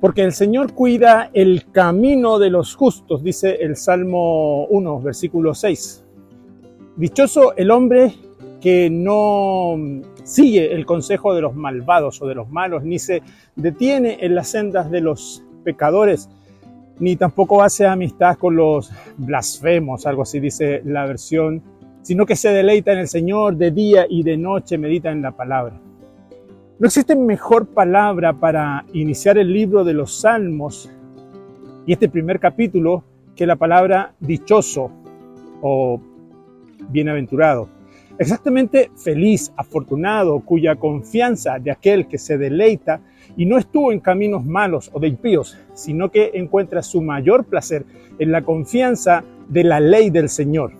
Porque el Señor cuida el camino de los justos, dice el Salmo 1, versículo 6. Dichoso el hombre que no sigue el consejo de los malvados o de los malos, ni se detiene en las sendas de los pecadores, ni tampoco hace amistad con los blasfemos, algo así dice la versión, sino que se deleita en el Señor de día y de noche, medita en la palabra. No existe mejor palabra para iniciar el libro de los Salmos y este primer capítulo que la palabra dichoso o bienaventurado. Exactamente feliz, afortunado, cuya confianza de aquel que se deleita y no estuvo en caminos malos o de impíos, sino que encuentra su mayor placer en la confianza de la ley del Señor.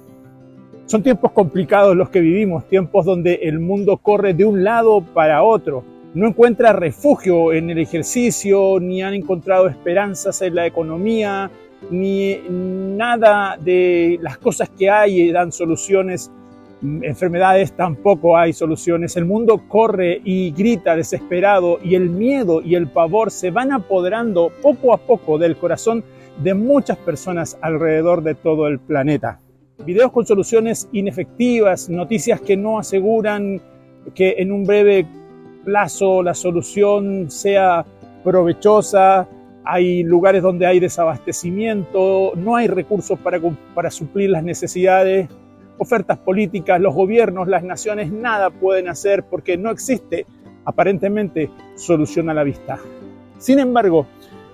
Son tiempos complicados los que vivimos, tiempos donde el mundo corre de un lado para otro. No encuentra refugio en el ejercicio, ni han encontrado esperanzas en la economía, ni nada de las cosas que hay dan soluciones. Enfermedades tampoco hay soluciones. El mundo corre y grita desesperado y el miedo y el pavor se van apoderando poco a poco del corazón de muchas personas alrededor de todo el planeta videos con soluciones inefectivas, noticias que no aseguran que en un breve plazo la solución sea provechosa, hay lugares donde hay desabastecimiento, no hay recursos para, suplir las necesidades, ofertas políticas, los gobiernos, las naciones, nada pueden hacer porque no existe aparentemente solución a la vista. Sin embargo,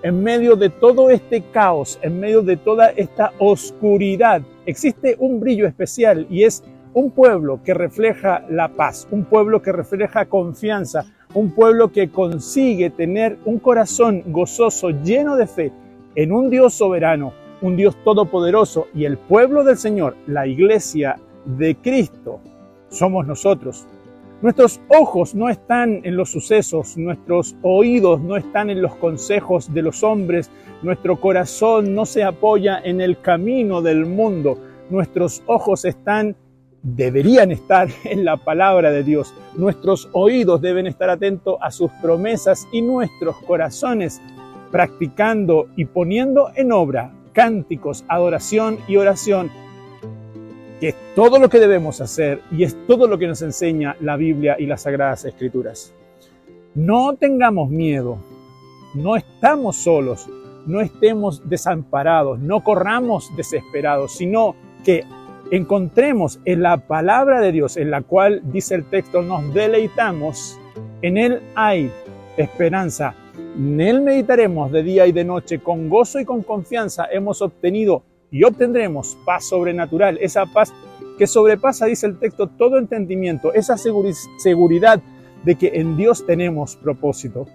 en medio de todo este caos, en medio de toda esta oscuridad, existe un brillo especial y es un pueblo que refleja la paz, un pueblo que refleja confianza, un pueblo que consigue tener un corazón gozoso, lleno de fe en un Dios soberano, un Dios todopoderoso y el pueblo del Señor, la iglesia de Cristo, somos nosotros. Nuestros ojos no están en los sucesos, nuestros oídos no están en los consejos de los hombres, nuestro corazón no se apoya en el camino del mundo, nuestros ojos están, deberían estar en la palabra de Dios, nuestros oídos deben estar atentos a sus promesas y nuestros corazones practicando y poniendo en obra cánticos, adoración y oración que es todo lo que debemos hacer y es todo lo que nos enseña la Biblia y las Sagradas Escrituras. No tengamos miedo, no estamos solos, no estemos desamparados, no corramos desesperados, sino que encontremos en la palabra de Dios, en la cual dice el texto, nos deleitamos, en Él hay esperanza, en Él meditaremos de día y de noche, con gozo y con confianza hemos obtenido y obtendremos paz sobrenatural, esa paz que sobrepasa, dice el texto, todo entendimiento, esa seguridad de que en Dios tenemos propósito.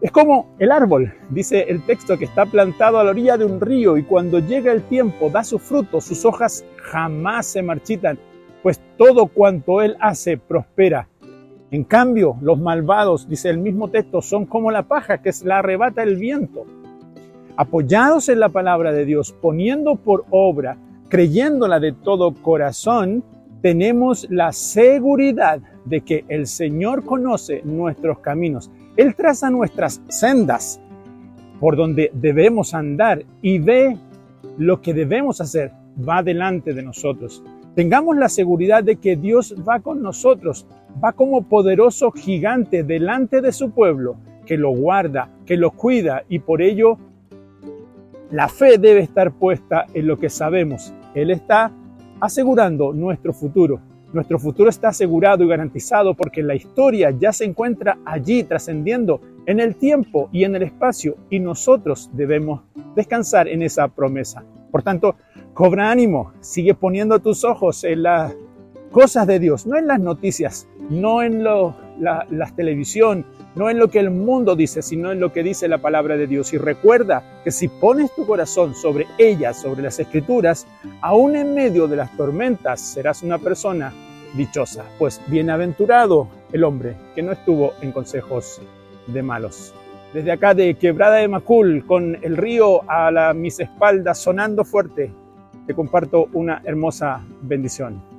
Es como el árbol, dice el texto, que está plantado a la orilla de un río y cuando llega el tiempo da su fruto, sus hojas jamás se marchitan, pues todo cuanto él hace prospera. En cambio, los malvados, dice el mismo texto, son como la paja que la arrebata el viento apoyados en la palabra de Dios, poniendo por obra, creyéndola de todo corazón, tenemos la seguridad de que el Señor conoce nuestros caminos. Él traza nuestras sendas por donde debemos andar y ve lo que debemos hacer. Va delante de nosotros. Tengamos la seguridad de que Dios va con nosotros, va como poderoso gigante delante de su pueblo, que lo guarda, que lo cuida y por ello la fe debe estar puesta en lo que sabemos. Él está asegurando nuestro futuro. Nuestro futuro está asegurado y garantizado porque la historia ya se encuentra allí trascendiendo en el tiempo y en el espacio y nosotros debemos descansar en esa promesa. Por tanto, cobra ánimo, sigue poniendo tus ojos en las cosas de Dios, no en las noticias, no en la, la televisión, no en lo que el mundo dice, sino en lo que dice la palabra de Dios. Y recuerda que si pones tu corazón sobre ellas, sobre las escrituras, aún en medio de las tormentas serás una persona dichosa, pues bienaventurado el hombre que no estuvo en consejos de malos. Desde acá de Quebrada de Macul, con el río a la, mis espaldas sonando fuerte, te comparto una hermosa bendición.